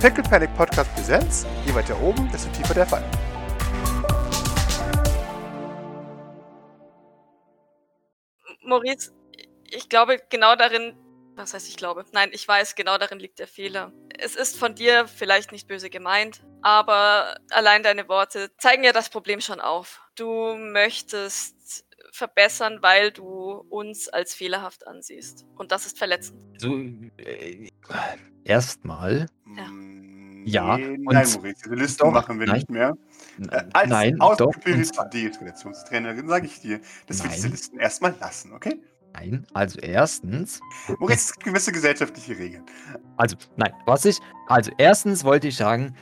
Pickle Panic Podcast Präsenz. Je weiter oben, desto tiefer der Fall. Maurice, ich glaube, genau darin, was heißt ich glaube? Nein, ich weiß, genau darin liegt der Fehler. Es ist von dir vielleicht nicht böse gemeint, aber allein deine Worte zeigen ja das Problem schon auf. Du möchtest verbessern, weil du uns als fehlerhaft ansiehst. Und das ist verletzend. So, äh, erstmal. Ja. Nee, nein, Maurice, diese Listen Doch, machen wir nein. nicht mehr. Äh, als Nein, ausgebildete Deeskalationstrainerin sage ich dir, dass wir diese Nein. Listen erstmal lassen, okay? nein, also erstens. Maurice, es gibt gewisse gesellschaftliche Regeln. Also, nein, was ich. Also, erstens wollte ich sagen,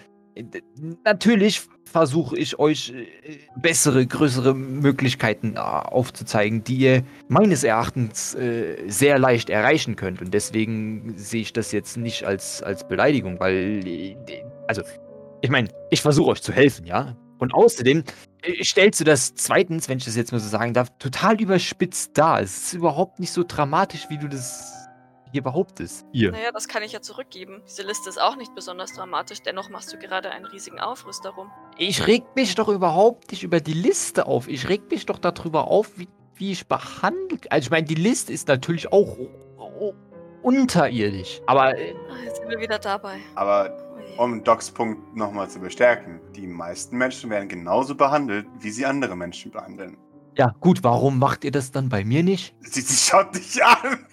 natürlich versuche ich euch äh, bessere, größere Möglichkeiten äh, aufzuzeigen, die ihr meines Erachtens äh, sehr leicht erreichen könnt. Und deswegen sehe ich das jetzt nicht als, als Beleidigung, weil. äh, Also, ich meine, ich versuche euch zu helfen, ja? Und außerdem stellst du das zweitens, wenn ich das jetzt mal so sagen darf, total überspitzt dar. Es ist überhaupt nicht so dramatisch, wie du das hier behauptest. Ihr. Naja, das kann ich ja zurückgeben. Diese Liste ist auch nicht besonders dramatisch, dennoch machst du gerade einen riesigen Aufriss darum. Ich reg mich doch überhaupt nicht über die Liste auf. Ich reg mich doch darüber auf, wie, wie ich behandelt. Also ich meine, die Liste ist natürlich auch unterirdisch. Aber äh, Ah, jetzt sind wir wieder dabei. Aber Oh um Docs Punkt nochmal zu bestärken, die meisten Menschen werden genauso behandelt, wie sie andere Menschen behandeln. Ja, gut, warum macht ihr das dann bei mir nicht? Sie, sie schaut dich an.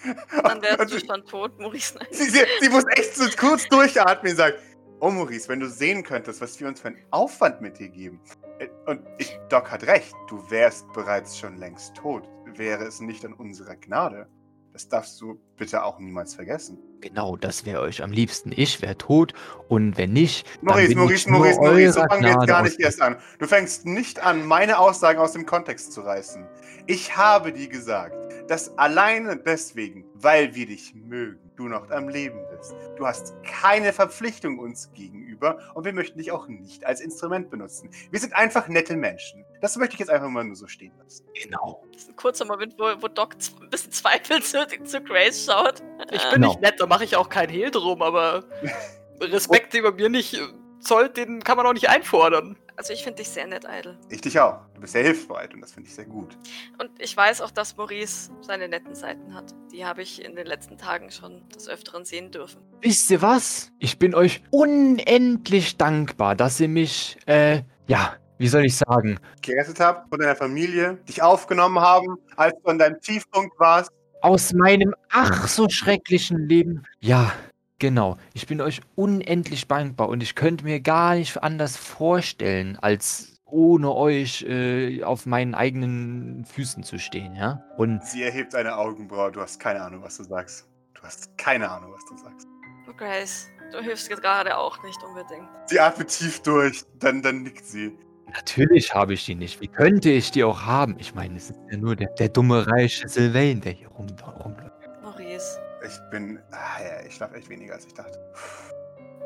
Dann wärst Und du sie, schon tot, Maurice. Nein. sie, sie muss echt so kurz durchatmen und sagt, oh Maurice, wenn du sehen könntest, was wir uns für einen Aufwand mit dir geben. Äh, Und ich, Doc hat recht, du wärst bereits schon längst tot, wäre es nicht an unserer Gnade. Das darfst du bitte auch niemals vergessen. Genau, das wäre euch am liebsten. Ich wäre tot und wenn nicht, dann Maurice, bin Maurice, ich nur Maurice, Maurice, so fangen wir jetzt gar nicht erst an. Du fängst nicht an, meine Aussagen aus dem Kontext zu reißen. Ich habe dir gesagt, dass alleine deswegen, weil wir dich mögen, du noch am Leben bist. Du hast keine Verpflichtung uns gegenüber und wir möchten dich auch nicht als Instrument benutzen. Wir sind einfach nette Menschen. Das möchte ich jetzt einfach mal nur so stehen lassen. Genau. Das ist ein kurzer Moment, wo, wo Doc ein bisschen zweifelnd zu, zu Grace schaut. Ich bin Genau. nicht nett, da mache ich auch kein Hehl drum, aber Respekt, den man mir nicht äh, zollt, den kann man auch nicht einfordern. Also ich finde dich sehr nett, Idle. Ich dich auch. Du bist sehr hilfsbereit und das finde ich sehr gut. Und ich weiß auch, dass Maurice seine netten Seiten hat. Die habe ich in den letzten Tagen schon des Öfteren sehen dürfen. Wisst ihr was? Ich bin euch unendlich dankbar, dass ihr mich, äh, ja, wie soll ich sagen, Gerettet habe von deiner Familie, dich aufgenommen haben, als du an deinem Tiefpunkt warst. aus meinem ach so schrecklichen Leben. Ja, genau. Ich bin euch unendlich dankbar und ich könnte mir gar nicht anders vorstellen, als ohne euch äh, auf meinen eigenen Füßen zu stehen, ja? Und Sie erhebt eine Augenbraue. Du hast keine Ahnung, was du sagst. Du hast keine Ahnung, was du sagst. Oh, Grace, du hilfst gerade auch nicht unbedingt. Sie atmet tief durch, dann, dann nickt sie. natürlich habe ich die nicht. Wie könnte ich die auch haben? Ich meine, es ist ja nur der, der dumme reiche Sylvain, der hier rum, rumläuft. Maurice, Ich bin. Ah, ja, ich schlafe echt weniger, als ich dachte.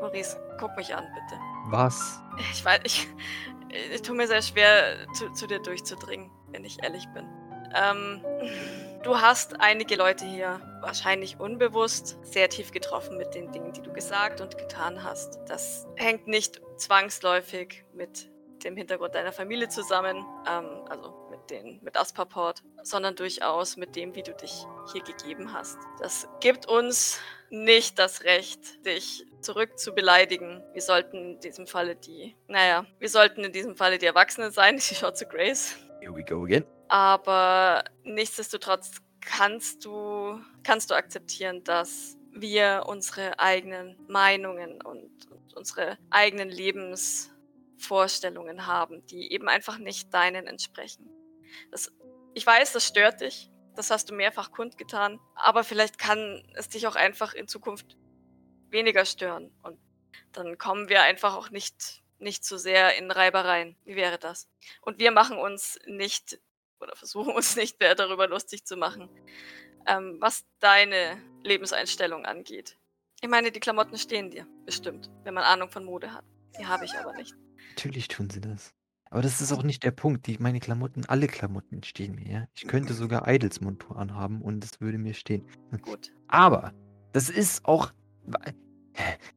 Maurice, guck mich an, bitte. Was? Ich weiß, ich, ich tue mir sehr schwer, zu, zu dir durchzudringen, wenn ich ehrlich bin. Ähm, du hast einige Leute hier wahrscheinlich unbewusst sehr tief getroffen mit den Dingen, die du gesagt und getan hast. Das hängt nicht zwangsläufig mit dem Hintergrund deiner Familie zusammen, ähm, also den mit Asperport, sondern durchaus mit dem, wie du dich hier gegeben hast. Das gibt uns nicht das Recht, dich zurück zu beleidigen. Wir sollten in diesem Falle die, naja, wir sollten in diesem Falle die Erwachsenen sein. Sie schaut zu Grace. Here we go again. Aber nichtsdestotrotz kannst du, kannst du akzeptieren, dass wir unsere eigenen Meinungen und, und unsere eigenen Lebensvorstellungen haben, die eben einfach nicht deinen entsprechen. Das, ich weiß, das stört dich. Das hast du mehrfach kundgetan. Aber vielleicht kann es dich auch einfach in Zukunft weniger stören. Und dann kommen wir einfach auch nicht, nicht so sehr in Reibereien. Wie wäre das? Und wir machen uns nicht oder versuchen uns nicht mehr darüber lustig zu machen, ähm, was deine Lebenseinstellung angeht. Ich meine, die Klamotten stehen dir, bestimmt, wenn man Ahnung von Mode hat. Die habe ich aber nicht. Natürlich tun sie das. Aber das ist auch nicht der Punkt. Die, meine Klamotten, alle Klamotten stehen mir, ja. Ich könnte sogar Idols Montur anhaben und es würde mir stehen. Gut. Aber das ist auch.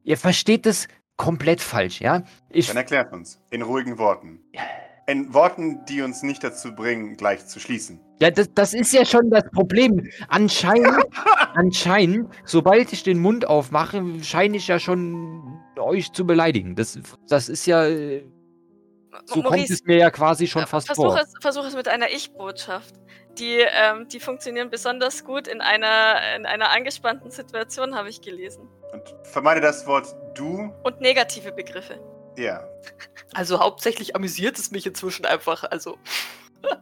Ihr versteht es komplett falsch, ja? Ich, Dann erklärt uns. In ruhigen Worten. In Worten, die uns nicht dazu bringen, gleich zu schließen. ja, das, das ist ja schon das Problem. Anscheinend, anscheinend, sobald ich den Mund aufmache, scheine ich ja schon euch zu beleidigen. Das, das ist ja, so kommt Maurice, es mir ja quasi schon fast versuch vor. Es, versuch es mit einer Ich-Botschaft. Die, ähm, die funktionieren besonders gut in einer, in einer angespannten Situation, habe ich gelesen. Und vermeide das Wort du. Und negative Begriffe. Ja. Also hauptsächlich amüsiert es mich inzwischen einfach. Also.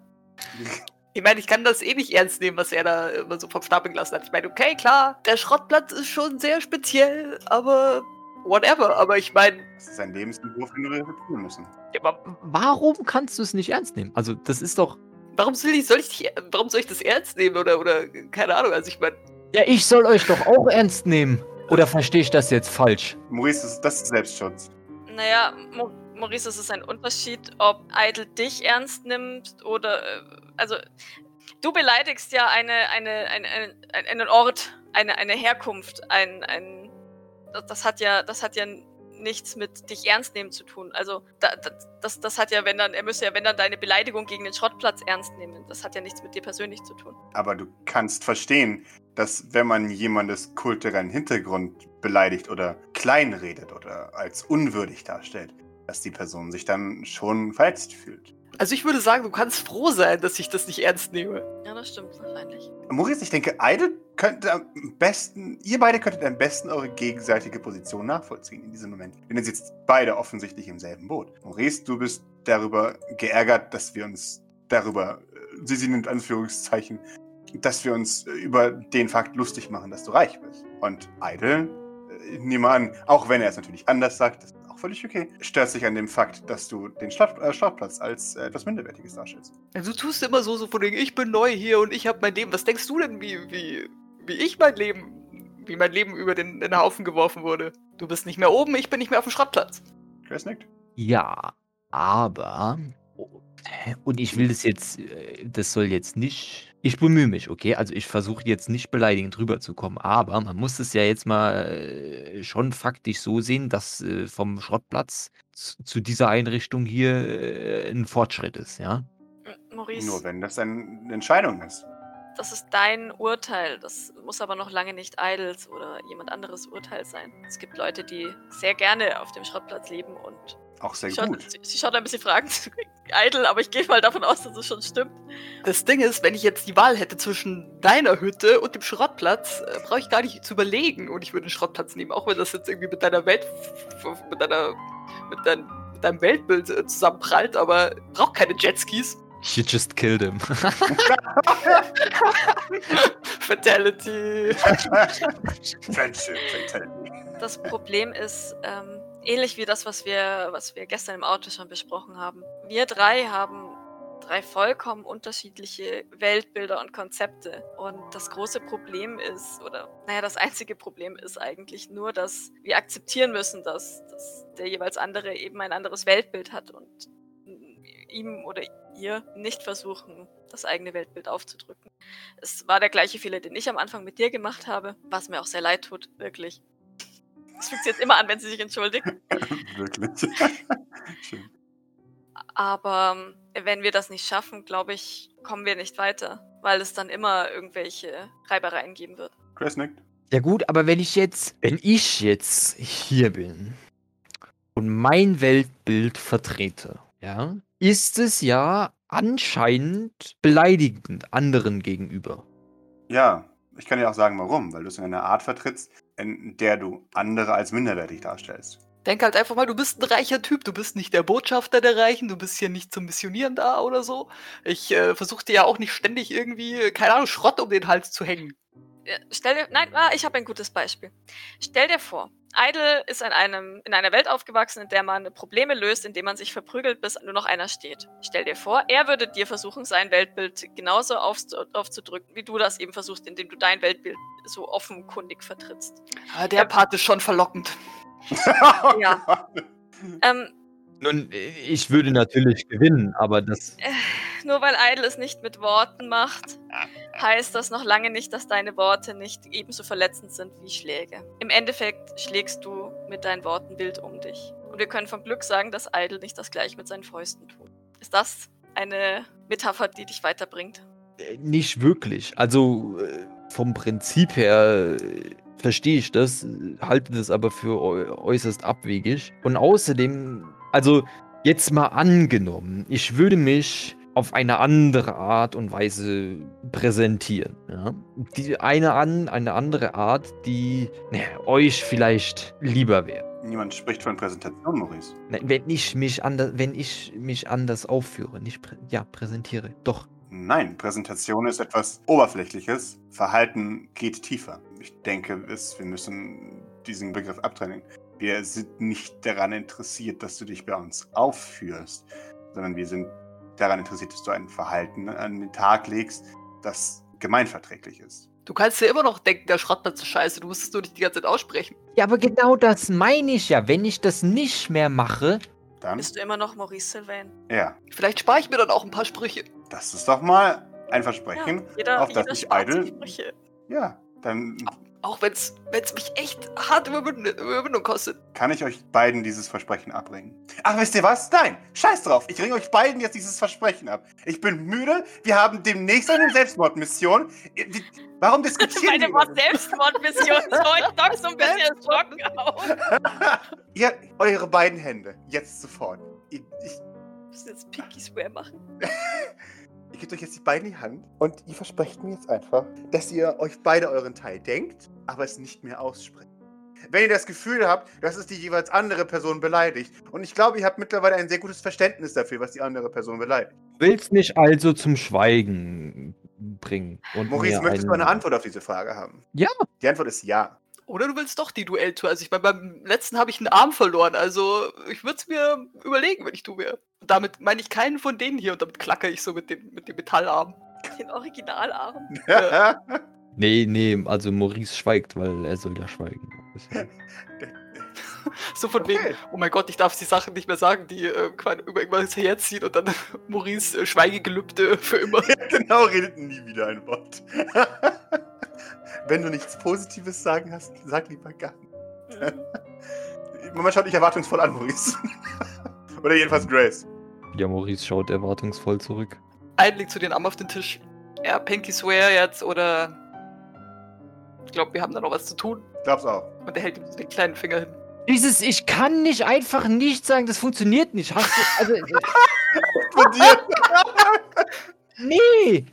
Ich meine, ich kann das eh nicht ernst nehmen, was er da immer so vom Stapeln gelassen hat. Ich meine, okay, klar, der Schrottplatz ist schon sehr speziell, aber whatever. Aber ich meine, Das ist ein Lebensentwurf, den wir reflektieren müssen. ja, aber Warum kannst du es nicht ernst nehmen? Also, das ist doch. warum soll ich, soll ich, nicht- warum soll ich das ernst nehmen oder, oder keine Ahnung. Also ich meine, Ja, ich soll euch doch auch ernst nehmen. Oder verstehe ich das jetzt falsch? Maurice, das- das ist Selbstschutz. Naja, Mo Maurice, es ist ein Unterschied, ob Idle dich ernst nimmt oder. äh, Also, du beleidigst ja eine, eine, eine, eine, einen Ort, eine, eine Herkunft, ein. ein das, das, hat ja, das hat ja nichts mit dich ernst nehmen zu tun. Also, da, da, das, das hat ja, wenn dann, er müsste ja, wenn dann deine Beleidigung gegen den Schrottplatz ernst nehmen. Das hat ja nichts mit dir persönlich zu tun. Aber du kannst verstehen, dass wenn man jemandes kulturellen Hintergrund beleidigt oder kleinredet oder als unwürdig darstellt, dass die Person sich dann schon verletzt fühlt. also ich würde sagen, du kannst froh sein, dass ich das nicht ernst nehme. Ja, das stimmt wahrscheinlich. Maurice, ich denke, Idle könnte am besten, ihr beide könntet am besten eure gegenseitige Position nachvollziehen in diesem Moment. Denn ihr sitzt beide offensichtlich im selben Boot. Maurice, du bist darüber geärgert, dass wir uns darüber, äh, sie sind in Anführungszeichen, dass wir uns äh, über den Fakt lustig machen, dass du reich bist. Und Idle, äh, nehme an, auch wenn er es natürlich anders sagt, das ist auch völlig okay, stört sich an dem Fakt, dass du den Stadt, äh, Startplatz als äh, etwas Minderwertiges darstellst. Also du tust immer so, so von wegen, ich bin neu hier und ich habe mein Leben. Was denkst du denn, wie, wie, wie ich mein Leben, wie mein Leben über den, den Haufen geworfen wurde? Du bist nicht mehr oben, ich bin nicht mehr auf dem Schrottplatz. Chris nickt. Ja, aber. Und ich will das jetzt, äh, das soll jetzt nicht. Ich bemühe mich, okay? Also ich versuche jetzt nicht beleidigend rüberzukommen, aber man muss es ja jetzt mal äh, schon faktisch so sehen, dass äh, vom Schrottplatz zu, dieser Einrichtung hier ein Fortschritt ist, ja? Maurice. Nur wenn das eine Entscheidung ist. Das ist dein Urteil. Das muss aber noch lange nicht Idles oder jemand anderes Urteil sein. Es gibt Leute, die sehr gerne auf dem Schrottplatz leben und Auch sehr sie schaut, gut. sie, sie schaut ein bisschen fragend Idle, aber ich gehe mal davon aus, dass es schon stimmt. Das Ding ist, wenn ich jetzt die Wahl hätte zwischen deiner Hütte und dem Schrottplatz, äh, brauche ich gar nicht zu überlegen und ich würde den Schrottplatz nehmen, auch wenn das jetzt irgendwie mit deiner Welt, mit deiner, mit, dein, mit deinem Weltbild äh, zusammenprallt, aber braucht keine Jetskis. You just killed him. Fatality. Das Problem ist ähm, ähnlich wie das, was wir, was wir gestern im Auto schon besprochen haben. Wir drei haben drei vollkommen unterschiedliche Weltbilder und Konzepte. Und das große Problem ist, oder naja, das einzige Problem ist eigentlich nur, dass wir akzeptieren müssen, dass, dass der jeweils andere eben ein anderes Weltbild hat und ihm oder ihr nicht versuchen, das eigene Weltbild aufzudrücken. Es war der gleiche Fehler, den ich am Anfang mit dir gemacht habe, was mir auch sehr leid tut, wirklich. Das fügt sie jetzt immer an, wenn sie sich entschuldigt. Wirklich. Schön. Aber ähm, wenn wir das nicht schaffen, glaube ich, kommen wir nicht weiter, weil es dann immer irgendwelche Reibereien geben wird. Chris nickt. Ja gut, aber wenn ich jetzt, wenn ich jetzt hier bin und mein Weltbild vertrete, ja, ist es ja anscheinend beleidigend anderen gegenüber. Ja, ich kann dir auch sagen, warum. Weil du es in einer Art vertrittst, in der du andere als minderwertig darstellst. Denk halt einfach mal, du bist ein reicher Typ. Du bist nicht der Botschafter der Reichen. Du bist hier nicht zum Missionieren da oder so. Ich äh, versuche dir ja auch nicht ständig irgendwie, äh, keine Ahnung, Schrott um den Hals zu hängen. Ja, Stell dir, nein, ah, ich habe ein gutes Beispiel. Stell dir vor, Idle ist in, einem, in einer Welt aufgewachsen, in der man Probleme löst, indem man sich verprügelt, bis nur noch einer steht. Stell dir vor, er würde dir versuchen, sein Weltbild genauso aufzu- aufzudrücken, wie du das eben versuchst, indem du dein Weltbild so offenkundig vertrittst. Ah, der Part ist schon verlockend. Ja. Ähm, Nun, ich würde natürlich gewinnen, aber das. Nur weil Idle es nicht mit Worten macht, heißt das noch lange nicht, dass deine Worte nicht ebenso verletzend sind wie Schläge. Im Endeffekt schlägst du mit deinen Worten wild um dich. Und wir können vom Glück sagen, dass Idle nicht das gleiche mit seinen Fäusten tut. Ist das eine Metapher, die dich weiterbringt? Äh, Nicht wirklich. Also äh, vom Prinzip her äh, verstehe ich das, halte das aber für äu- äußerst abwegig. Und außerdem, also jetzt mal angenommen, ich würde mich auf eine andere Art und Weise präsentieren. Ja? Die eine, an, eine andere Art, die naja, euch vielleicht lieber wäre. Niemand spricht von Präsentation, Maurice. Ne, Wenn ich mich anders, wenn ich mich anders aufführe, nicht prä ja, präsentiere. Doch. Nein, Präsentation ist etwas Oberflächliches. Verhalten geht tiefer. Ich denke, es, wir müssen diesen Begriff abtrennen. Wir sind nicht daran interessiert, dass du dich bei uns aufführst, sondern wir sind daran interessiert, dass du ein Verhalten an den Tag legst, das gemeinverträglich ist. Du kannst dir immer noch denken, der Schrottplatz ist scheiße. Du musst es nur nicht die ganze Zeit aussprechen. Ja, aber genau das meine ich ja. Wenn ich das nicht mehr mache, Dann, Bist du immer noch Maurice Sylvain? ja, Vielleicht spare ich mir dann auch ein paar Sprüche. das ist doch mal ein Versprechen, jeder, auf das jeder ich. Sprüche. Ja, dann Auch wenn es mich echt hart Überwindung, kostet. kann ich euch beiden dieses Versprechen abbringen. Ach, wisst ihr was? Nein, scheiß drauf. Ich ringe euch beiden jetzt dieses Versprechen ab. Ich bin müde. Wir haben demnächst eine Selbstmordmission. Warum diskutieren Meine wir das? Selbstmordmission ist heute doch so ein bisschen erschrocken auf. Ihr, eure beiden Hände. Jetzt sofort. Ich, ich, müssen jetzt Pinky Swear machen. ihr gebt euch jetzt die beiden in die Hand und ihr versprecht mir jetzt einfach, dass ihr euch beide euren Teil denkt, aber es nicht mehr aussprecht. Wenn ihr das Gefühl habt, dass es die jeweils andere Person beleidigt. Und ich glaube, ihr habt mittlerweile ein sehr gutes Verständnis dafür, was die andere Person beleidigt. willst mich also zum Schweigen bringen. Und Maurice, möchtest du eine Antwort auf diese Frage haben? Ja. Die Antwort ist ja. Oder du willst doch die Duelltour. Also ich meine, beim letzten habe ich einen Arm verloren. Also ich würde es mir überlegen, wenn ich du wäre. Und damit meine ich keinen von denen hier. Und damit klacke ich so mit dem, mit dem Metallarm. Den Originalarm. Nee, nee, also Maurice schweigt, weil er soll ja schweigen. So von Okay. wegen, oh mein Gott, ich darf die Sachen nicht mehr sagen, die äh, quasi über irgendwas herziehen und dann Maurice äh, Schweigegelübde für immer. genau, redet nie wieder ein Wort. Wenn du nichts Positives sagen hast, sag lieber gar nicht. Mhm. Mama schaut dich erwartungsvoll an, Maurice. Oder jedenfalls Grace. Ja, Maurice schaut erwartungsvoll zurück. Einen legt zu den Arm auf den Tisch. Ja, Pinky Swear jetzt oder. Ich glaube, wir haben da noch was zu tun. Glaub's auch. Und er hält ihm den kleinen Finger hin. Dieses, ich kann nicht einfach nicht sagen, das funktioniert nicht. Hast du, also, Von dir. nee,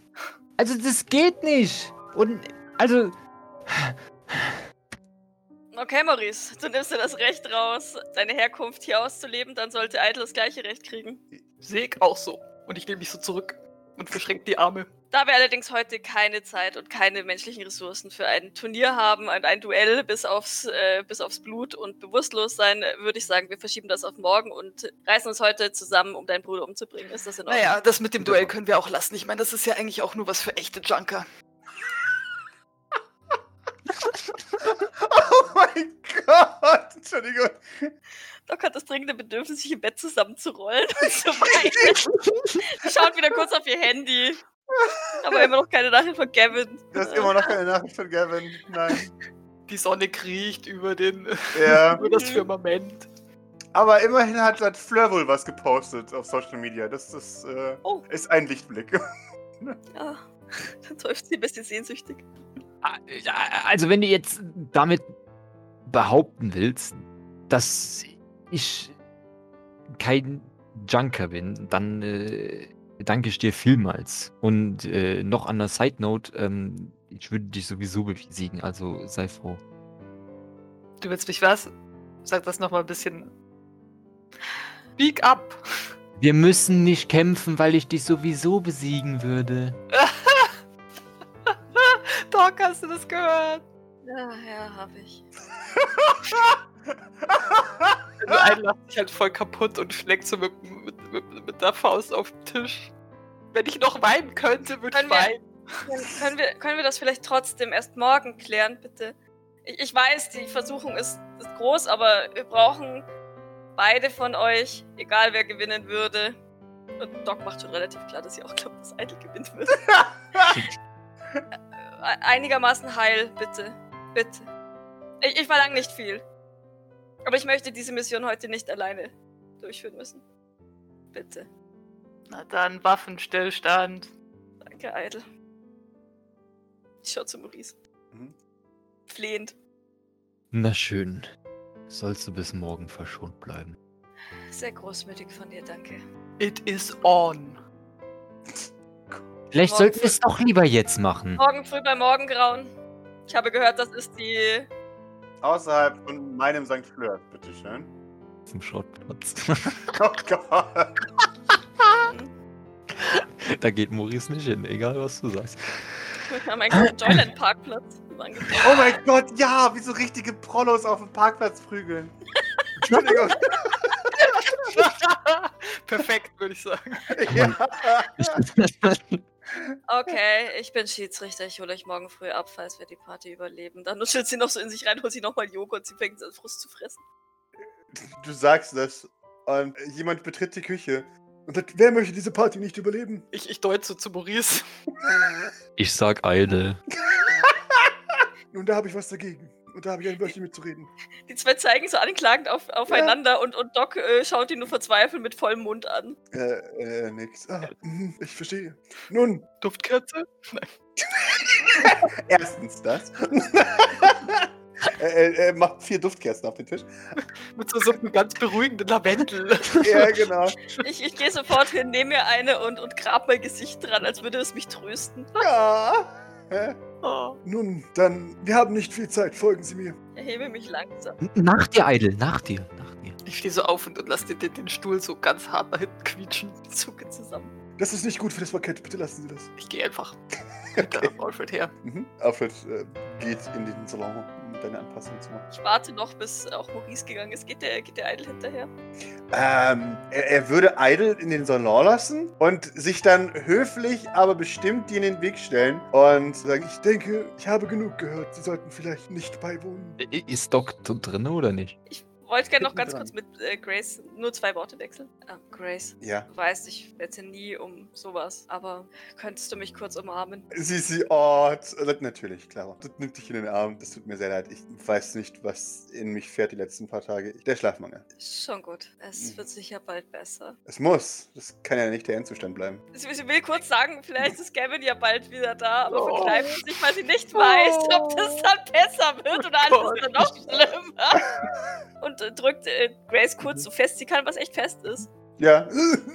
also das geht nicht. Und, also, Okay, Maurice, du nimmst dir das Recht raus, deine Herkunft hier auszuleben, dann sollte Idle das gleiche Recht kriegen. Sehe ich auch so. Und ich nehme mich so zurück und verschränke die Arme. Da wir allerdings heute keine Zeit und keine menschlichen Ressourcen für ein Turnier haben und ein Duell bis aufs, äh, bis aufs Blut und bewusstlos sein, würde ich sagen, wir verschieben das auf morgen und reißen uns heute zusammen, um deinen Bruder umzubringen. Ist das in Ordnung? Naja, das mit dem Duell können wir auch lassen. Ich meine, das ist ja eigentlich auch nur was für echte Junker. Oh mein Gott. Entschuldigung. Doc hat das dringende Bedürfnis, sich im Bett zusammenzurollen und zu weinen. Sie schaut wieder kurz auf ihr Handy. Aber immer noch keine Nachricht von Gavin. Das ist immer noch keine Nachricht von Gavin. Nein. Die Sonne kriecht über den Ja. über das Firmament. Aber immerhin hat, hat Fleur wohl was gepostet auf Social Media. Das, das äh, Oh. ist ein Lichtblick. Ja, dann seufzt sie ein bisschen sehnsüchtig. Also, wenn du jetzt damit behaupten willst, dass ich kein Junker bin, dann äh, danke ich dir vielmals. Und äh, noch an der Side Note, ähm, ich würde dich sowieso besiegen, also sei froh. Du willst mich was? Sag das nochmal ein bisschen. Speak up! Wir müssen nicht kämpfen, weil ich dich sowieso besiegen würde. Doc, hast du das gehört? Ja, ja, hab ich. Der eine lacht sich halt voll kaputt und schlägt so mit, mit, mit, mit der Faust auf den Tisch. Wenn ich noch weinen könnte, würde ich Können wir- weinen. Können, können, wir, können wir das vielleicht trotzdem erst morgen klären, bitte? Ich, ich weiß, die Versuchung ist, ist groß, aber wir brauchen beide von euch, egal wer gewinnen würde. Und Doc macht schon relativ klar, dass sie auch glaubt, dass Idle gewinnen wird. Äh, einigermaßen heil, bitte. Bitte. Ich, ich verlange nicht viel. Aber ich möchte diese Mission heute nicht alleine durchführen müssen. Bitte. Na dann, Waffenstillstand. Danke, Idle. Ich schau zu Maurice. Mhm. Flehend. Na schön. Sollst du bis morgen verschont bleiben. Sehr großmütig von dir, danke. It is on. Vielleicht Morgen sollten wir es doch lieber jetzt machen. Morgen früh bei Morgengrauen. Ich habe gehört, das ist die. Außerhalb von meinem St. Fleur, bitteschön. Zum Schrottplatz. Oh Gott. da geht Maurice nicht hin, egal was du sagst. Wir haben einen Joyland Parkplatz. Oh mein Gott, ja, wie so richtige Prollos auf dem Parkplatz prügeln. Entschuldigung. Perfekt, würde ich sagen. ja. Okay, ich bin Schiedsrichter. Ich hole euch morgen früh ab, falls wir die Party überleben. Dann nuschelt sie noch so in sich rein, holt sie nochmal Joghurt. Sie fängt an, Frust zu fressen. Du sagst das und jemand betritt die Küche und sagt, wer möchte diese Party nicht überleben? Ich, ich deute so zu Maurice. Ich sag Eile. Nun, da habe ich was dagegen. Und da habe ich ein Wörtchen mitzureden. Die zwei zeigen so anklagend auf, aufeinander und, und Doc äh, schaut ihn nur verzweifelt mit vollem Mund an. Äh, äh, nix. Ah, mhm, ich verstehe. Nun, Duftkerze? erstens das. er, macht vier Duftkerzen auf den Tisch. Mit so, so einem ganz beruhigenden Lavendel. Ja, genau. Ich, ich gehe sofort hin, nehme mir eine und, und grab mein Gesicht dran, als würde es mich trösten. Ja. Oh. Nun, dann, wir haben nicht viel Zeit. Folgen Sie mir. Erhebe mich langsam. Nach dir, Eidel, nach dir, nach dir. Ich stehe so auf und, und lasse den, den, den Stuhl so ganz hart nach hinten quietschen. Zucke zusammen. Das ist nicht gut für das Parkett. Bitte lassen Sie das. Ich gehe einfach hinter Alfred her. Mhm. Alfred äh, geht in den Salon, deine Anpassung zu machen. Ich warte noch, bis auch Maurice gegangen ist. Geht der, geht der Idol hinterher? Ähm, er, er würde Idle in den Salon lassen und sich dann höflich, aber bestimmt dir in den Weg stellen und sagen, ich denke, ich habe genug gehört. Sie sollten vielleicht nicht beiwohnen. Ist Doc drin oder nicht? Ich wollte gerne noch ganz dran. kurz mit äh, Grace nur zwei Worte wechseln. Ah, Grace, Ja. du weißt, ich wette nie um sowas, aber könntest du mich kurz umarmen? Sie, sie, oh, t- natürlich, klar. Das nimmt dich in den Arm. Das tut mir sehr leid. Ich weiß nicht, was in mich fährt die letzten paar Tage. Der Schlafmangel. Schon gut. Es Mhm. wird sicher bald besser. Es muss. Das kann ja nicht der Endzustand bleiben. Ich will kurz sagen, vielleicht ist Gavin ja bald wieder da, aber Oh. verkneift sich, weil sie nicht weiß, ob das dann besser wird oder alles Gott. dann noch schlimmer. Und äh, drückt äh, Grace kurz so fest sie kann, was echt fest ist. Ja.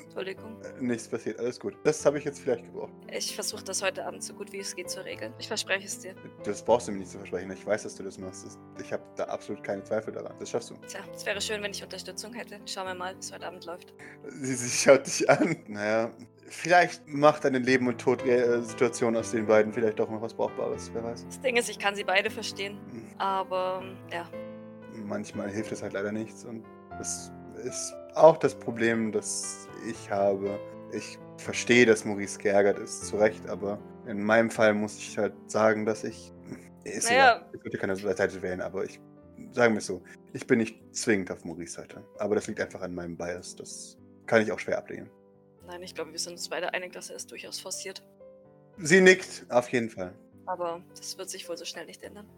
Entschuldigung. Nichts passiert. Alles gut. Das habe ich jetzt vielleicht gebraucht. Ich versuche das heute Abend so gut wie es geht zu regeln. Ich verspreche es dir. Das brauchst du mir nicht zu versprechen. Ich weiß, dass du das machst. Ich habe da absolut keine Zweifel daran. Das schaffst du. Tja, es wäre schön, wenn ich Unterstützung hätte. Schauen wir mal, wie es heute Abend läuft. Sie, sie schaut dich an. Naja, vielleicht macht eine Leben- und Tod-Situation aus den beiden vielleicht doch noch was Brauchbares. Wer weiß. Das Ding ist, ich kann sie beide verstehen. Hm, Aber ja, Manchmal hilft es halt leider nichts. Und das ist auch das Problem, das ich habe. Ich verstehe, dass Maurice geärgert ist, zu Recht, aber in meinem Fall muss ich halt sagen, dass ich. Ist Naja. egal. Ich würde keine Seite wählen, aber ich. Sagen wir es so. Ich bin nicht zwingend auf Maurice Seite. Aber das liegt einfach an meinem Bias. Das kann ich auch schwer ablehnen. nein, ich glaube, wir sind uns beide einig, dass er es durchaus forciert. Sie nickt, auf jeden Fall. Aber das wird sich wohl so schnell nicht ändern.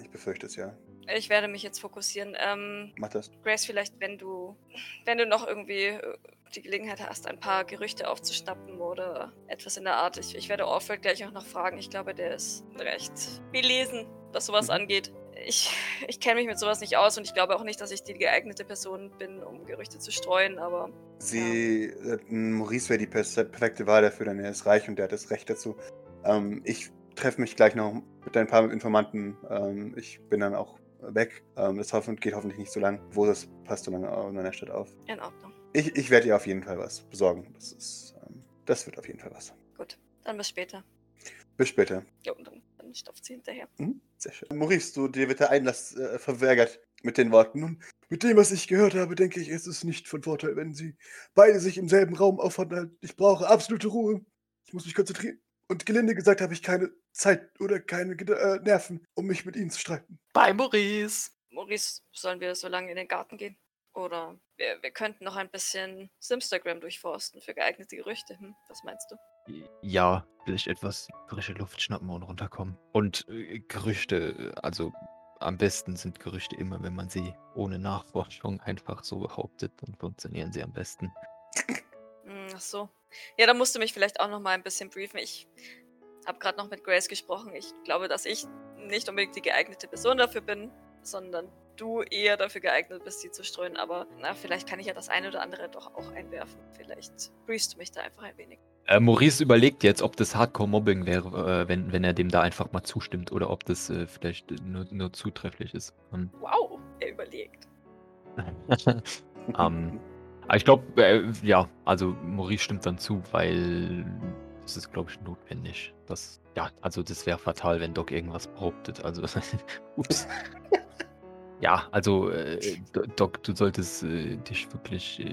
Ich befürchte es ja. Ich werde mich jetzt fokussieren. Ähm, Mach das. Grace, vielleicht, wenn du, wenn du noch irgendwie äh, die Gelegenheit hast, ein paar Gerüchte aufzuschnappen oder etwas in der Art. Ich, ich werde Orford gleich auch noch fragen. Ich glaube, der ist recht belesen, was sowas Mhm. angeht. Ich, ich kenne mich mit sowas nicht aus und ich glaube auch nicht, dass ich die geeignete Person bin, um Gerüchte zu streuen, aber Sie, äh, Maurice wäre die perfekte Wahl dafür, denn er ist reich und der hat das Recht dazu. Ähm, ich treffe mich gleich noch mit ein paar Informanten. Ähm, ich bin dann auch weg. Ähm, das geht hoffentlich nicht so lang. Wo das passt so lange in meiner Stadt auf. in Ordnung. Ich, ich werde ihr auf jeden Fall was besorgen. Das, ist, ähm, das wird auf jeden Fall was. Gut, dann bis später. Bis später. Ja, und dann, dann stopft sie hinterher. Mhm, sehr schön. Maurice, du, dir wird der Einlass äh, verweigert mit den Worten. Nun, mit dem, was ich gehört habe, denke ich, ist es nicht von Vorteil, wenn Sie beide sich im selben Raum aufhalten. Ich brauche absolute Ruhe. Ich muss mich konzentrieren. Und gelinde gesagt habe ich keine Zeit oder keine äh, Nerven, um mich mit Ihnen zu streiten. Bei Maurice. Maurice, sollen wir so lange in den Garten gehen? Oder wir, wir könnten noch ein bisschen Simstagram durchforsten für geeignete Gerüchte. Hm? Was meinst du? Ja, vielleicht etwas frische Luft schnappen und runterkommen. Und äh, Gerüchte, äh, also am besten sind Gerüchte immer, wenn man sie ohne Nachforschung einfach so behauptet, dann funktionieren sie am besten. Hm, Ach so. Ja, da musst du mich vielleicht auch noch mal ein bisschen briefen. Ich habe gerade noch mit Grace gesprochen. Ich glaube, dass ich nicht unbedingt die geeignete Person dafür bin, sondern du eher dafür geeignet bist, sie zu streuen. Aber na, vielleicht kann ich ja das eine oder andere doch auch einwerfen. Vielleicht briefst du mich da einfach ein wenig. Äh, Maurice überlegt jetzt, ob das Hardcore-Mobbing wäre, äh, wenn, wenn er dem da einfach mal zustimmt oder ob das äh, vielleicht nur, nur zutrefflich ist. Ähm, Wow, er überlegt. ähm, ich glaube, äh, ja, also Maurice stimmt dann zu, weil es ist, glaube ich, notwendig. Das, ja, also das wäre fatal, wenn Doc irgendwas behauptet. Also, ups. Ja, also äh, Do- Doc, du solltest äh, dich wirklich äh,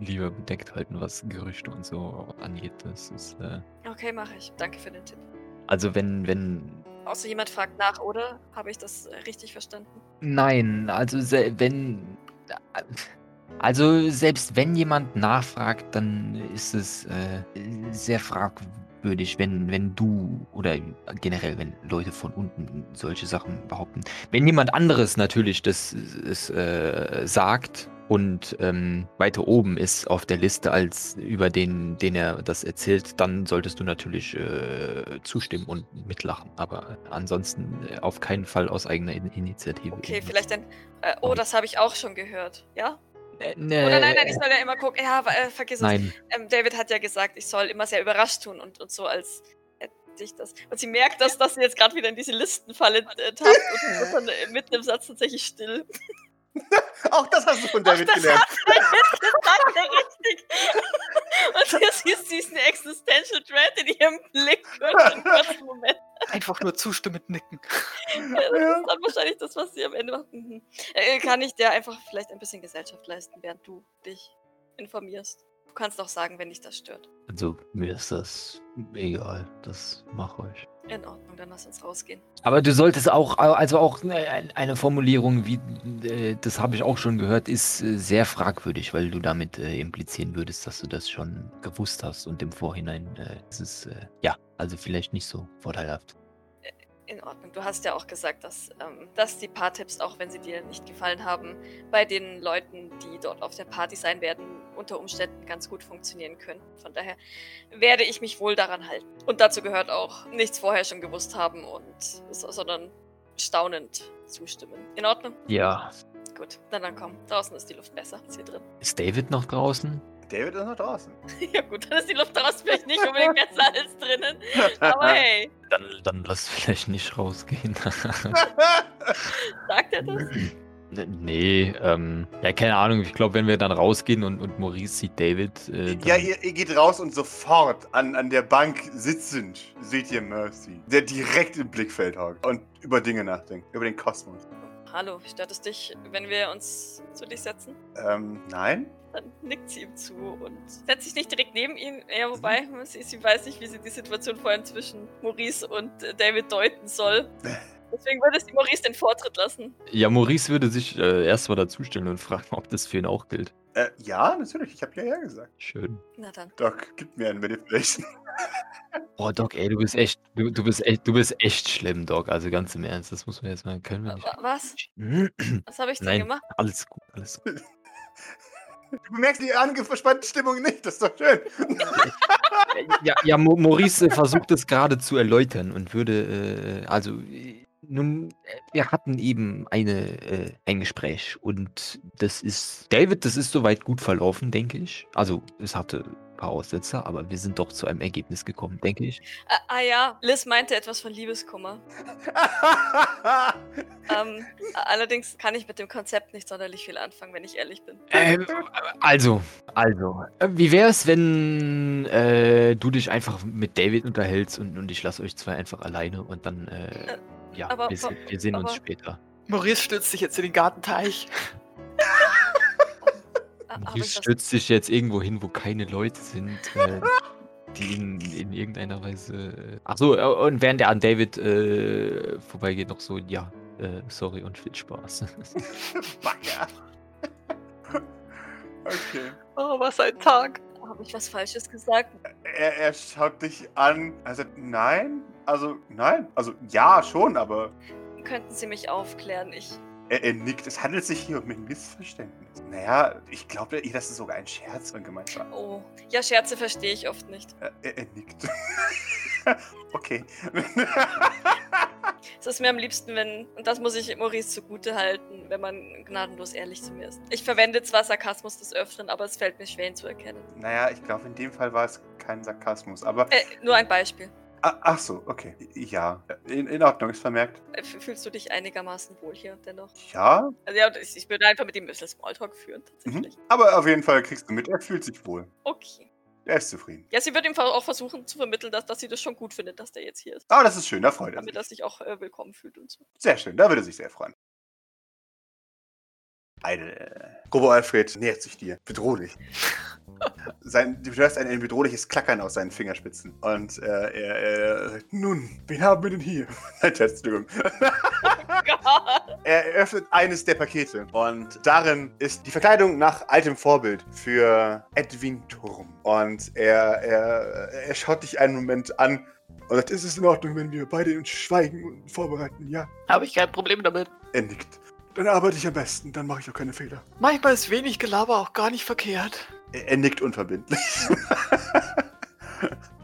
lieber bedeckt halten, was Gerüchte und so angeht. Das ist, äh, Okay, mache ich. Danke für den Tipp. also wenn, wenn Außer jemand fragt nach, oder? Habe ich das äh, richtig verstanden? Nein, also wenn. Also selbst wenn jemand nachfragt, dann ist es äh, sehr fragwürdig, wenn, wenn du oder generell, wenn Leute von unten solche Sachen behaupten. Wenn jemand anderes natürlich das, das äh, sagt und ähm, weiter oben ist auf der Liste als über den, den er das erzählt, dann solltest du natürlich äh, zustimmen und mitlachen. Aber ansonsten äh, auf keinen Fall aus eigener In Initiative. Okay, vielleicht dann. Äh, oh, das habe ich auch schon gehört. Ja? Äh, Oder nein, nein, ich soll ja immer gucken. Ja, äh, vergiss es. Nein, Ähm, David hat ja gesagt, ich soll immer sehr überrascht tun und, und so, als hätte ich das. Und sie merkt, dass, dass sie jetzt gerade wieder in diese Listenfalle äh, tappt und wird dann äh, mitten im Satz tatsächlich still. Auch das hast du von Ach, David das gelernt. hat David gesagt, ja, richtig. Und du siehst diesen Existential Dread in ihrem Blick Moment. Einfach nur zustimmend nicken. Ja, das ist dann wahrscheinlich das, was sie am Ende macht. Mhm. Äh, Kann ich dir einfach vielleicht ein bisschen Gesellschaft leisten, während du dich informierst? Du kannst auch sagen, wenn dich das stört. also mir ist das egal. Das mach euch. In Ordnung, dann lass uns rausgehen. Aber du solltest auch, also auch eine Formulierung wie, äh, das habe ich auch schon gehört, ist äh, sehr fragwürdig, weil du damit äh, implizieren würdest, dass du das schon gewusst hast und im Vorhinein ist es, ja, also vielleicht nicht so vorteilhaft. In Ordnung. Du hast ja auch gesagt, dass, ähm, dass die Paar-Tipps, auch wenn sie dir nicht gefallen haben, bei den Leuten, die dort auf der Party sein werden, unter Umständen ganz gut funktionieren können. Von daher werde ich mich wohl daran halten. Und dazu gehört auch nichts vorher schon gewusst haben und so- sondern staunend zustimmen. In Ordnung? Ja. Gut, dann dann komm. Draußen ist die Luft besser als hier drin. Ist David noch draußen? David ist noch draußen. ja gut, dann ist die Luft draußen vielleicht nicht unbedingt besser als drinnen. Aber hey, Dann, dann lass vielleicht nicht rausgehen. sagt er das? Nee, ähm, ja, keine Ahnung. Ich glaube, wenn wir dann rausgehen und, und Maurice sieht David, äh, Ja, ihr, ihr geht raus und sofort an, an der Bank sitzend seht ihr Mercy, der direkt im Blickfeld hockt und über Dinge nachdenkt, über den Kosmos. Hallo, stört es dich, wenn wir uns zu dich setzen? Ähm, nein? Dann nickt sie ihm zu und setzt sich nicht direkt neben ihn. Ja, wobei, sie, sie weiß nicht, wie sie die Situation vorhin zwischen Maurice und David deuten soll. Deswegen würde sie Maurice den Vortritt lassen. Ja, Maurice würde sich äh, erstmal dazustellen und fragen, ob das für ihn auch gilt. Äh, ja, natürlich, ich habe ja ja gesagt. Schön. Na dann. Doc, gib mir eine Manipulation. Boah, Doc, ey, du bist echt, du, du bist echt, du bist echt schlimm, Doc. Also ganz im Ernst, das muss man jetzt mal, können wir nicht. Wa- Was? Was habe ich denn Nein, gemacht? alles gut, alles gut. Du bemerkst die angespannte Stimmung nicht, das ist doch schön. Ja, ja Maurice versucht es gerade zu erläutern und würde, äh, also, nun, äh, wir hatten eben eine, äh, ein Gespräch und das ist, David, das ist soweit gut verlaufen, denke ich. Also, es hatte ein paar Aussetzer, aber wir sind doch zu einem Ergebnis gekommen, denke ich. Ah, ah ja, Liz meinte etwas von Liebeskummer. Ähm, allerdings kann ich mit dem Konzept nicht sonderlich viel anfangen, wenn ich ehrlich bin. Ähm, also, also, äh, wie wäre es, wenn äh, du dich einfach mit David unterhältst und, und ich lasse euch zwei einfach alleine und dann, äh, Äh, ja, aber- wir, se- wir sehen uns aber- später. Maurice stürzt sich jetzt in den Gartenteich. Maurice stürzt sich jetzt irgendwo hin, wo keine Leute sind, äh, die ihn in irgendeiner Weise. Achso, und während er an David äh, vorbeigeht, noch so, ja, äh, sorry und viel Spaß. Bagger. okay. Oh, was ein Tag. Habe ich was Falsches gesagt? Er, er schaut dich an. Er sagt, nein? Also, nein. Also, ja, schon, aber. könnten Sie mich aufklären? Ich. Er, er nickt. Es handelt sich hier um ein Missverständnis. Naja, ich glaube, dass es sogar ein Scherz von gemeint war. Oh. Ja, Scherze verstehe ich oft nicht. Er, er, er nickt. okay. Es ist mir am liebsten, wenn, und das muss ich Maurice zugute halten, wenn man gnadenlos ehrlich zu mir ist. Ich verwende zwar Sarkasmus des Öfteren, aber es fällt mir schwer, ihn zu erkennen. naja, ich glaube, in dem Fall war es kein Sarkasmus. Aber. Äh, nur ein Beispiel. Ah, ach so, okay. Ja, in, in Ordnung, ist vermerkt. Äh, Fühlst du dich einigermaßen wohl hier dennoch? Ja, Also ja, ich, ich würde einfach mit ihm ein bisschen Smalltalk führen, mhm. tatsächlich. aber auf jeden Fall kriegst du mit, er fühlt sich wohl. Okay. Er ist zufrieden. Ja, sie wird ihm auch versuchen zu vermitteln, dass, dass sie das schon gut findet, dass der jetzt hier ist. Aber das ist schön, da freut er Damit sich. er sich auch äh, willkommen fühlt und so. Sehr schön, da würde er sich sehr freuen. Eine Robo Alfred nähert sich dir. Bedrohlich. Sein, du hörst ein, ein bedrohliches Klackern aus seinen Fingerspitzen. Und äh, er, er sagt, nun, wen haben wir denn hier? Entschuldigung. Gott. Er öffnet eines der Pakete und darin ist die Verkleidung nach altem Vorbild für Edwin Turm. Und er, er, er schaut dich einen Moment an und sagt, ist es in Ordnung, wenn wir beide uns schweigen und vorbereiten? Ja, Habe ich kein Problem damit. er nickt. Dann arbeite ich am besten, dann mache ich auch keine Fehler. Manchmal ist wenig Gelaber auch gar nicht verkehrt. Er, er nickt unverbindlich.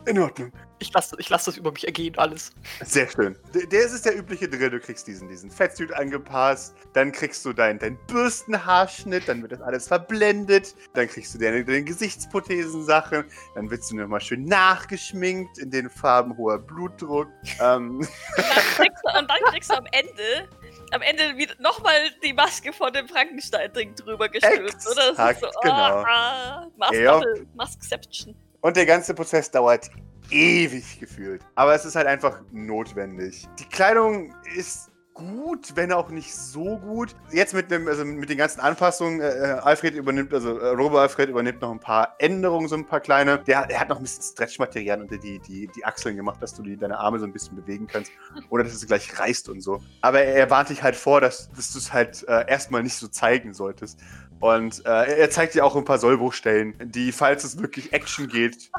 in Ordnung. Ich lasse ich lass das über mich ergehen, alles. Sehr schön. Der, der ist es der übliche Drill. Du kriegst diesen, diesen Fettsuit angepasst, dann kriegst du deinen dein Bürstenhaarschnitt, dann wird das alles verblendet, dann kriegst du deine, deine Gesichtsprothesen-Sachen, dann wirst du nochmal schön nachgeschminkt in den Farben hoher Blutdruck. ähm, Und dann, kriegst du, und dann kriegst du am Ende, am Ende wieder nochmal die Maske von dem Frankenstein-Ding drüber gestülpt, oder? Das ist so, genau. ah, ah, Maskception. und der ganze Prozess dauert ewig gefühlt. Aber es ist halt einfach notwendig. Die Kleidung ist gut, wenn auch nicht so gut. Jetzt mit dem, also mit den ganzen Anpassungen, äh, äh, Alfred übernimmt, also äh, Robo Alfred übernimmt noch ein paar Änderungen, so ein paar kleine. Der, der hat noch ein bisschen Stretchmaterial unter die, die, die Achseln gemacht, dass du die, deine Arme so ein bisschen bewegen kannst. Oder dass es gleich reißt und so. Aber er, er warnt dich halt vor, dass, dass du es halt äh, erstmal nicht so zeigen solltest. Und äh, er- er zeigt dir auch ein paar Sollbruchstellen, die, falls es wirklich Action geht,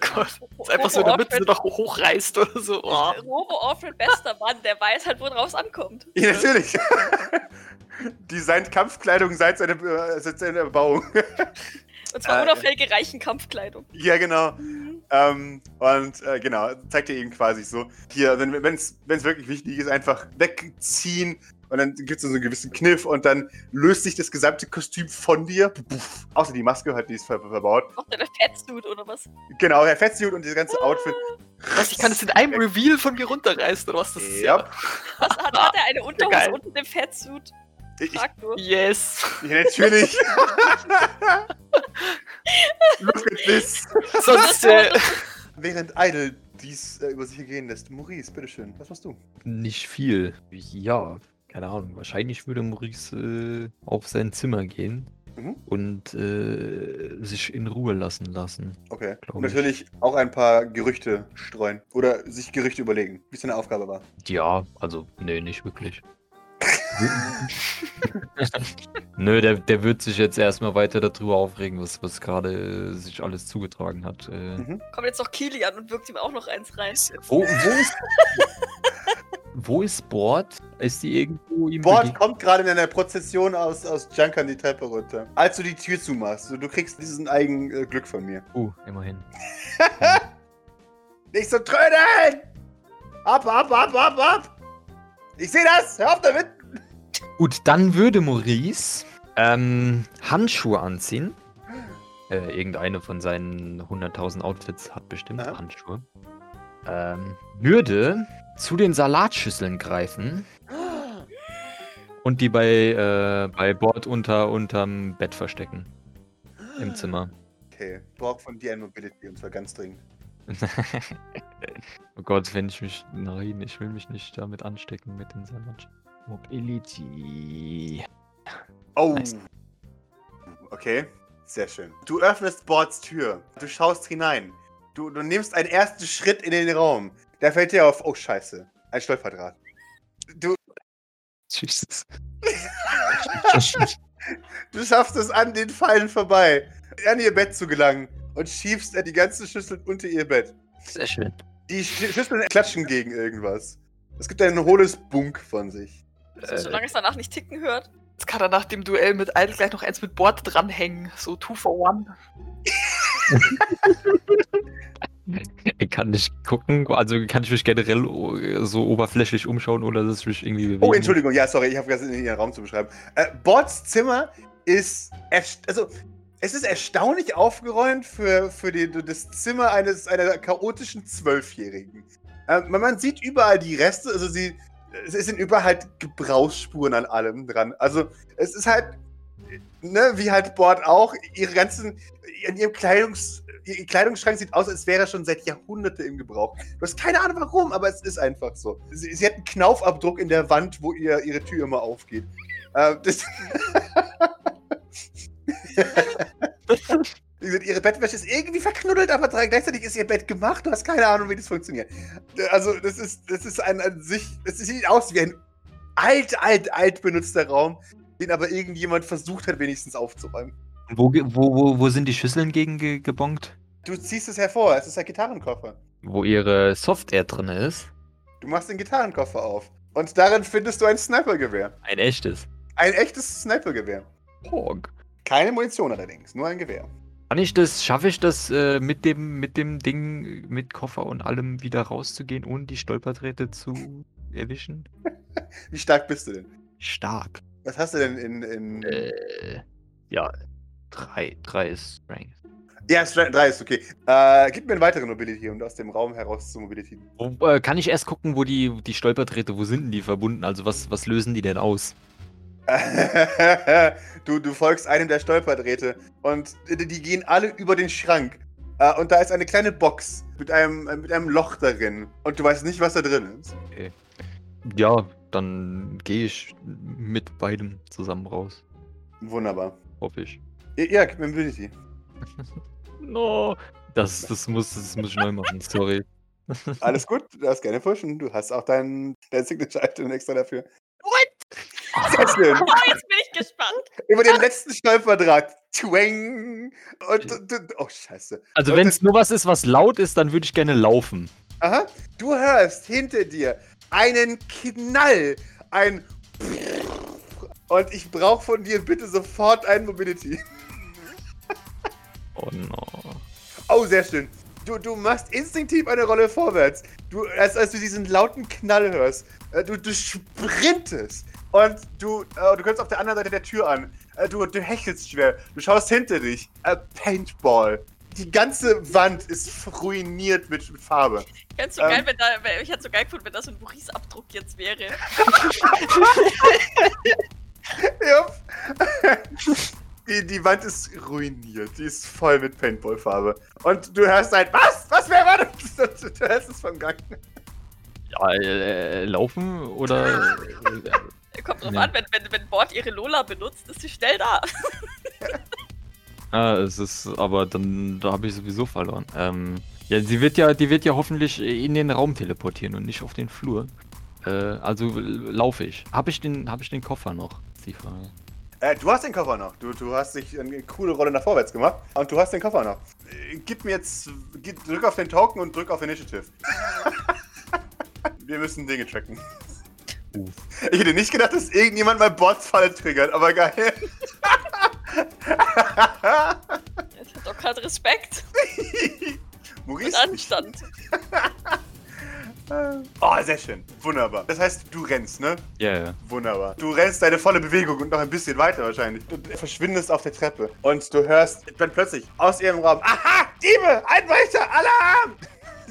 Gott. Das ist einfach so, damit sie noch hochreißt oder so. Oh. Robo Alfred, bester Mann, der weiß halt, worauf es ankommt. Ja, natürlich. Designt Kampfkleidung seit seiner, äh, seit seiner Erbauung. Und zwar Äh, unauffällige reichen Kampfkleidung. ja, genau. Ähm, und äh, genau, zeigt er eben quasi so. Hier, wenn es wirklich wichtig ist, einfach wegziehen. Und dann gibt es so einen gewissen Kniff und dann löst sich das gesamte Kostüm von dir. Puff. Außer die Maske hat die ist ver verbaut. Auch der Fettsuit oder was? Genau, der Fettsuit und das ganze Outfit. Was, ich kann es in einem Reveal von mir runterreißen oder was? Das ist Ja. Was, hat, hat er eine Unterhose unter dem Fettsuit? Ich, ich. Yes. ja, natürlich. Look at this. Sonst, äh, Während Idle dies äh, über sich ergehen lässt. Maurice, bitteschön, was machst du? Nicht viel. Ja, keine Ahnung. Wahrscheinlich würde Maurice äh, auf sein Zimmer gehen Mhm. und äh, sich in Ruhe lassen lassen. Okay. Und ich. natürlich auch ein paar Gerüchte streuen. Oder sich Gerüchte überlegen, wie es seine Aufgabe war. Ja, also, nee, nicht wirklich. Nö, der, der wird sich jetzt erstmal weiter darüber aufregen, was, was gerade äh, sich alles zugetragen hat. Äh, Mhm. Kommt jetzt noch Kilian und wirkt ihm auch noch eins rein. wo, wo ist. wo ist Bord? Ist die irgendwo ihm Bord begegnet? kommt gerade in einer Prozession aus, aus Junkern die Treppe runter. Als du die Tür zumachst, du, du kriegst diesen eigenen äh, Glück von mir. Uh, immerhin. Nicht so trödeln! Ab, ab, ab, ab, ab! Ich sehe das! Hör auf damit! Gut, dann würde Maurice ähm, Handschuhe anziehen. Äh, irgendeine von seinen 100.000 Outfits hat bestimmt Aha. Handschuhe. Ähm, würde zu den Salatschüsseln greifen und die bei, äh, bei Bord unter unterm Bett verstecken. Im Zimmer. Okay, brauche von dir ein Mobility und zwar ganz dringend. oh Gott, wenn ich mich. Nein, ich will mich nicht damit anstecken mit den Salat. Mobility. Oh. Nice. Okay, sehr schön. Du öffnest Bords Tür. Du schaust hinein. Du, du nimmst einen ersten Schritt in den Raum. Da fällt dir auf, oh Scheiße, ein Stolperdraht. Du, Jesus. du schaffst es an den Fallen vorbei, an ihr Bett zu gelangen und schiebst die ganzen Schüsseln unter ihr Bett. Sehr schön. Die Sch Schüsseln klatschen gegen irgendwas. Es gibt ein hohles Bunk von sich. Also, solange es danach nicht ticken hört. Jetzt kann er nach dem Duell mit Idle gleich noch eins mit Bord dranhängen. So two for one. Ich kann nicht gucken, also kann ich mich generell o- so oberflächlich umschauen oder dass ich mich irgendwie bewegen. Oh, Entschuldigung, ja, sorry, ich habe vergessen, in Ihren Raum zu beschreiben. Äh, Bords Zimmer ist, also, es ist erstaunlich aufgeräumt für, für die, das Zimmer eines einer chaotischen Zwölfjährigen. Äh, man, sieht überall die Reste, also sie, es sind überall halt Gebrauchsspuren an allem dran. Also, es ist halt, ne, wie halt Bord auch, ihre ganzen, in ihrem Kleidungs, ihr Kleidungsschrank sieht aus, als wäre er schon seit Jahrhunderten im Gebrauch. Du hast keine Ahnung warum, aber es ist einfach so. Sie, sie hat einen Knaufabdruck in der Wand, wo ihr, ihre Tür immer aufgeht. Äh, das ihre Bettwäsche ist irgendwie verknuddelt, aber gleichzeitig ist ihr Bett gemacht. Du hast keine Ahnung, wie das funktioniert. Also, das ist, das ist ein an sich. Es sieht aus wie ein alt, alt, alt benutzter Raum, den aber irgendjemand versucht hat, wenigstens aufzuräumen. Wo, wo, wo, wo sind die Schüsseln gegen ge gebongt? Du ziehst es hervor, es ist ein Gitarrenkoffer. Wo ihre Software drin ist? Du machst den Gitarrenkoffer auf. Und darin findest du ein Snipergewehr. Ein echtes. Ein echtes Snipergewehr. Porg. Keine Munition allerdings, nur ein Gewehr. Kann ich das, schaffe ich das äh, mit dem, mit dem Ding, mit Koffer und allem wieder rauszugehen, ohne die Stolperdrähte zu erwischen? Wie stark bist du denn? Stark. Was hast du denn in. in Äh, ja, drei, drei ist Strength. ja, 3 ist okay. Äh, gib mir eine weitere Mobility, um aus dem Raum heraus zu Mobility. Wo, äh, kann ich erst gucken, wo die, die Stolperdrähte, wo sind denn die verbunden? Also was, was lösen die denn aus? du, du folgst einem der Stolperdrähte und die gehen alle über den Schrank. Äh, und da ist eine kleine Box mit einem, äh, mit einem Loch darin. Und du weißt nicht, was da drin ist. Ja, dann gehe ich mit beidem zusammen raus. Wunderbar. Hoffe ich. Ja, gib mir Mobility. No. Das, das, muss, das muss ich neu machen, sorry. Alles gut, du darfst gerne pushen. Du hast auch dein, dein Signature-Item extra dafür. Sehr schön. Oh, jetzt bin ich gespannt. Über den letzten Stolperdraht. Twang. Und, und, und oh, scheiße. Also wenn es nur was ist, was laut ist, dann würde ich gerne laufen. Aha. Du hörst hinter dir einen Knall. Ein und ich brauche von dir bitte sofort ein Mobility. Oh no. Oh, sehr schön. Du, du machst instinktiv eine Rolle vorwärts. Du, als, als du diesen lauten Knall hörst, äh, du, du sprintest. Und du, äh, du kommst auf der anderen Seite der Tür an. Äh, du, du hechelst schwer. Du schaust hinter dich. Äh, Paintball. Die ganze Wand ist ruiniert mit, mit Farbe. Ich fänd's so Ähm. geil, wenn da, wenn- ich hätte so geil gefunden, wenn das so ein Maurice-Abdruck jetzt wäre. Die, die Wand ist ruiniert. Die ist voll mit Paintball-Farbe. Und du hörst halt, was? Was, war das? Du, du hörst es vom Gang. Ja, äh, laufen oder. Kommt drauf Ja. an, wenn, wenn, wenn Bord ihre Lola benutzt, ist sie schnell da. ah, es ist, aber dann da habe ich sowieso verloren. Ähm, ja, sie wird ja, die wird ja hoffentlich in den Raum teleportieren und nicht auf den Flur. Äh, also l- laufe ich. Habe ich den, habe ich den Koffer noch? Ist die Frage. Äh, du hast den Koffer noch. Du, du hast dich eine coole Rolle nach vorwärts gemacht. Und du hast den Koffer noch. Äh, gib mir jetzt. Gib, drück auf den Token und drück auf Initiative. Wir müssen Dinge tracken. Ich hätte nicht gedacht, dass irgendjemand mal Botsfalle triggert, aber geil. Ich hab doch gerade Respekt Maurice? und Anstand. Oh, sehr schön. Wunderbar. Das heißt, du rennst, ne? Ja, ja. Wunderbar. Du rennst deine volle Bewegung und noch ein bisschen weiter wahrscheinlich. Du verschwindest auf der Treppe. Und du hörst dann plötzlich aus ihrem Raum: Aha! Diebe! Einbrecher! Alarm!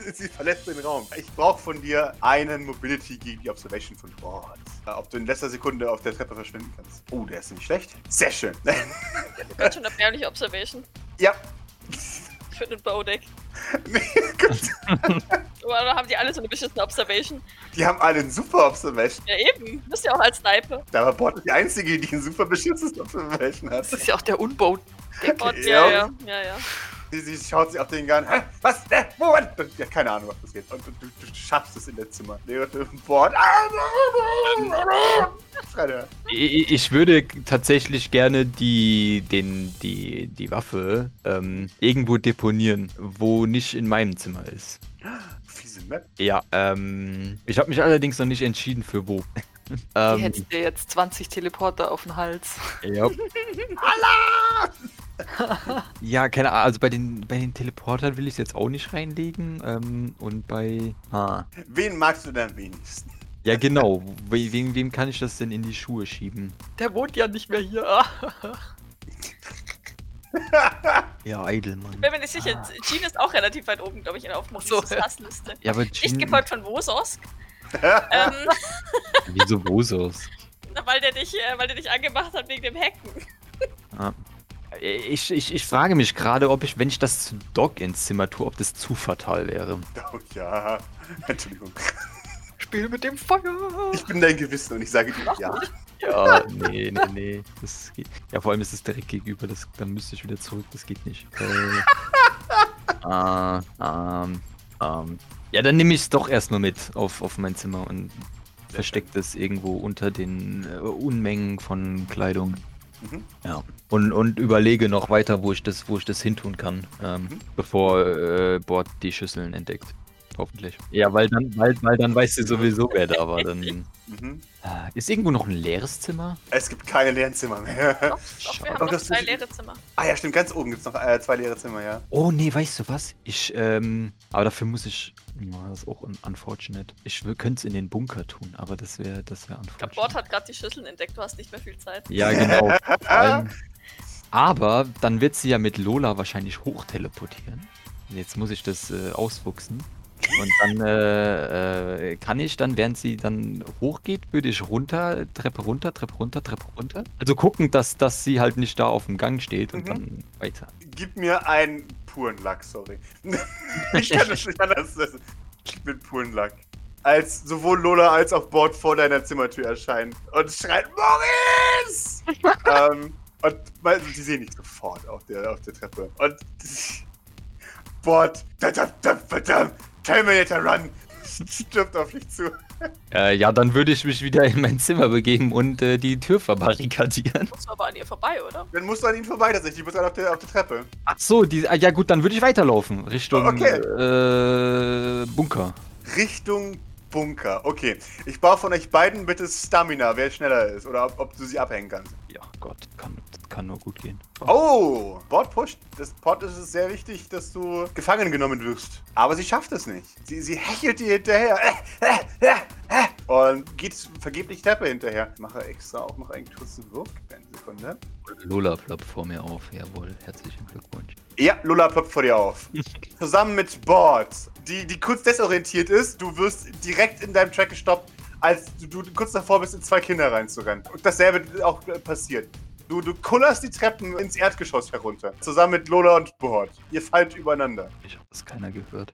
Sie verlässt den Raum. Ich brauche von dir einen Mobility gegen die Observation von Bord. Äh, Ob du in letzter Sekunde auf der Treppe verschwinden kannst. Oh, der ist nicht schlecht. Sehr schön. Ganz schön erbärmliche Observation ja. für den Bowdeck. Nee, gut. Oder haben die alle so eine beschissene Observation? Die haben alle einen super Observation. Ja, eben. Du bist ja auch als Sniper. Da war Bord die einzige, die einen super beschissenes Observation hat. Das ist ja auch der Unbau. Und, Ja. ja, ja, ja, ja. Sie, schaut sich auf den an. Hä? Was? Äh, wo? Und, ja, keine Ahnung, was das geht. Und, du, du, du schaffst es in der Zimmer. Er. Ich, ich würde tatsächlich gerne die, den, die, die Waffe ähm, irgendwo deponieren, wo nicht in meinem Zimmer ist. Ne? Ja, ähm, ich habe mich allerdings noch nicht entschieden für wo. Die ähm, hättest dir jetzt 20 Teleporter auf den Hals. ja. ja, keine Ahnung, also bei den, bei den Teleportern will ich es jetzt auch nicht reinlegen. Ähm, und bei. Ah. Wen magst du denn am wenigsten? Ja, genau. We- Wegen wem kann ich das denn in die Schuhe schieben? Der wohnt ja nicht mehr hier. Ja, Eidelmann. Ich bin mir nicht sicher. Jean ist auch relativ weit oben, glaube ich, in der Aufmerksamkeitsliste. ja. Aber Nicht Jean, gefolgt von Wososk. ähm, wieso Bosos? weil der dich, äh, weil der dich angemacht hat wegen dem Hacken. Ich, ich, ich frage mich gerade, ob ich, wenn ich das zu Doc ins Zimmer tue, ob das zu fatal wäre. Oh ja. Entschuldigung. Spiel mit dem Feuer. Ich bin dein Gewissen und ich sage dir ja. Ja, nee, nee, nee. Das geht. Ja, vor allem ist es direkt gegenüber, das, dann müsste ich wieder zurück, das geht nicht. Äh, ah, ähm, ähm. Ja, dann nehme ich es doch erstmal mit auf, auf mein Zimmer und versteckt es irgendwo unter den äh, Unmengen von Kleidung. Mhm. Ja. Und, und überlege noch weiter, wo ich das, wo ich das hintun kann, ähm, Mhm. bevor äh, Bord die Schüsseln entdeckt. Hoffentlich. Ja, weil dann, weil, weil dann weißt du sowieso, wer da war. Dann, Mhm. Ah, ist irgendwo noch ein leeres Zimmer? Es gibt keine leeren Zimmer mehr. Doch, doch wir haben Oh, noch zwei ist- leere Zimmer. ah ja, stimmt, ganz oben gibt es noch äh, zwei leere Zimmer, ja. Oh nee, weißt du was? Ich, ähm, aber dafür muss ich. Ja, das ist auch un unfortunate. Ich könnte es in den Bunker tun, aber das wäre das wäre Der Bord unfortunate. hat gerade die Schüsseln entdeckt, du hast nicht mehr viel Zeit. Ja, genau. Allem, aber dann wird sie ja mit Lola wahrscheinlich hochteleportieren. Jetzt muss ich das äh, ausfuchsen. Und dann äh, äh, kann ich dann, während sie dann hochgeht, würde ich runter, Treppe runter, Treppe runter, Treppe runter. Also gucken, dass, dass sie halt nicht da auf dem Gang steht und Mhm. dann weiter. Gib mir einen puren Lack, sorry. ich kann das nicht anders. Gib mir puren Lack. Als sowohl Lola als auch Bord vor deiner Zimmertür erscheinen und schreit Maurice! ähm, und weil, die sehen dich sofort auf der, auf der Treppe. Und Bord, verdammt, verdammt, verdammt, Terminator Run, stirbt auf dich zu. Äh, ja, dann würde ich mich wieder in mein Zimmer begeben und äh, die Tür verbarrikadieren. Muss aber an ihr vorbei, oder? Dann musst du an ihn vorbei, tatsächlich. Du bist dann auf der, auf der Treppe. Ach so, die, ah, ja gut, dann würde ich weiterlaufen. Richtung Okay. äh, Bunker. Richtung Bunker. Okay. Ich baue von euch beiden bitte Stamina, wer schneller ist. Oder ob, ob du sie abhängen kannst. Ja, Gott, kann, das kann nur gut gehen. Oh, Bord pusht. Das Bord ist es sehr wichtig, dass du gefangen genommen wirst. Aber sie schafft es nicht. Sie, sie hechelt dir hinterher. Äh, äh, äh, Und geht vergeblich Treppe hinterher. Ich mache extra auch noch einen kurzen Wurf. Eine Sekunde. Lola ploppt vor mir auf. Jawohl, herzlichen Glückwunsch. Ja, Lola ploppt vor dir auf. Zusammen mit Bord, die, die kurz desorientiert ist. Du wirst direkt in deinem Track gestoppt, als du, du kurz davor bist, in zwei Kinder reinzurennen. Und dasselbe auch passiert. Du, du kullerst die Treppen ins Erdgeschoss herunter. Zusammen mit Lola und Bord. Ihr fallt übereinander. Ich habe das keiner gehört.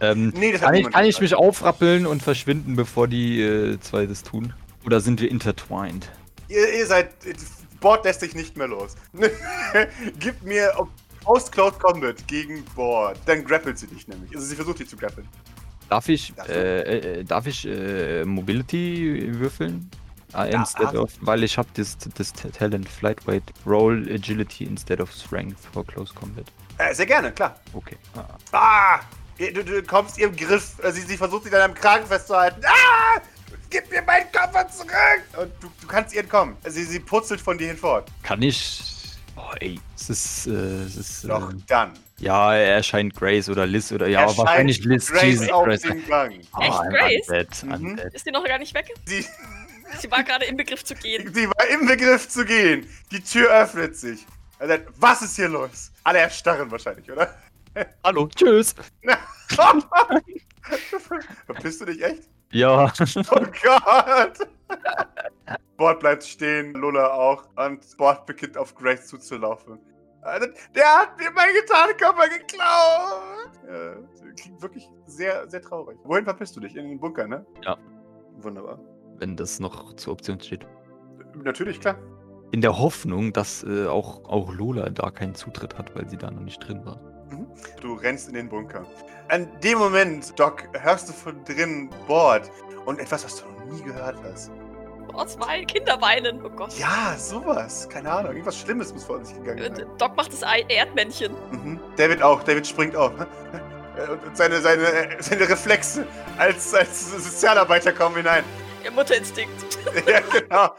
Ähm, Nee, das hat kann ich, kann ich mich aufrappeln und verschwinden, bevor die äh, zwei das tun? Oder sind wir intertwined? Ihr, ihr seid. Bord lässt dich nicht mehr los. Gib mir auf- Post-Close Combat gegen Bord. Dann grappelt sie dich nämlich. Also sie versucht dich zu grappeln. Darf ich, du? äh, äh, darf ich äh, Mobility würfeln? Ah, Ja, instead hast- of, weil ich habe das, das Talent Flight Weight Roll Agility instead of Strength for Close Combat. Äh, sehr gerne, klar. Okay. Ah. Ah! Du, du kommst ihr im Griff. Äh, Sie, sie versucht sich an deinem Kragen festzuhalten. Ah! Gib mir meinen Koffer zurück! Und du, du kannst ihr entkommen. Sie, sie putzelt von dir hinfort. Kann ich. Oh, ey. Es ist. Äh, es ist Doch äh, dann. ja, er erscheint Grace oder Liz oder. Ja, Erscheint wahrscheinlich Liz. Grace Jesus auf Christ. dem Gang. Oh, Echt, Grace? Undead, Mhm. undead. Ist die noch gar nicht weg? Sie, Sie war gerade im Begriff zu gehen. sie war im Begriff zu gehen. Die Tür öffnet sich. Sagt, was ist hier los? Alle erstarren wahrscheinlich, oder? Hallo, tschüss. Verpisst du dich echt? Ja. Oh Gott! Bord bleibt stehen, Lola auch. Und Bord beginnt auf Grace zuzulaufen. Äh, Der hat mir meinen Gitarrenkoffer geklaut! Ja, klingt wirklich sehr, sehr traurig. Wohin verpisst du dich? In den Bunker, ne? Ja. Wunderbar. Wenn das noch zur Option steht. Natürlich, klar. In der Hoffnung, dass äh, auch, auch Lola da keinen Zutritt hat, weil sie da noch nicht drin war. Du rennst in den Bunker. An dem Moment, Doc, hörst du von drinnen Bord und etwas, was du noch nie gehört hast. Oh, zwei Kinder weinen. Oh Gott. Ja, sowas. Keine Ahnung. Irgendwas Schlimmes muss vor sich gegangen sein. Doc macht das Erdmännchen. Mhm. David auch. David springt auf. äh, und seine, seine, äh, seine Reflexe als, als Sozialarbeiter kommen hinein. Ihr Mutterinstinkt. ja, genau.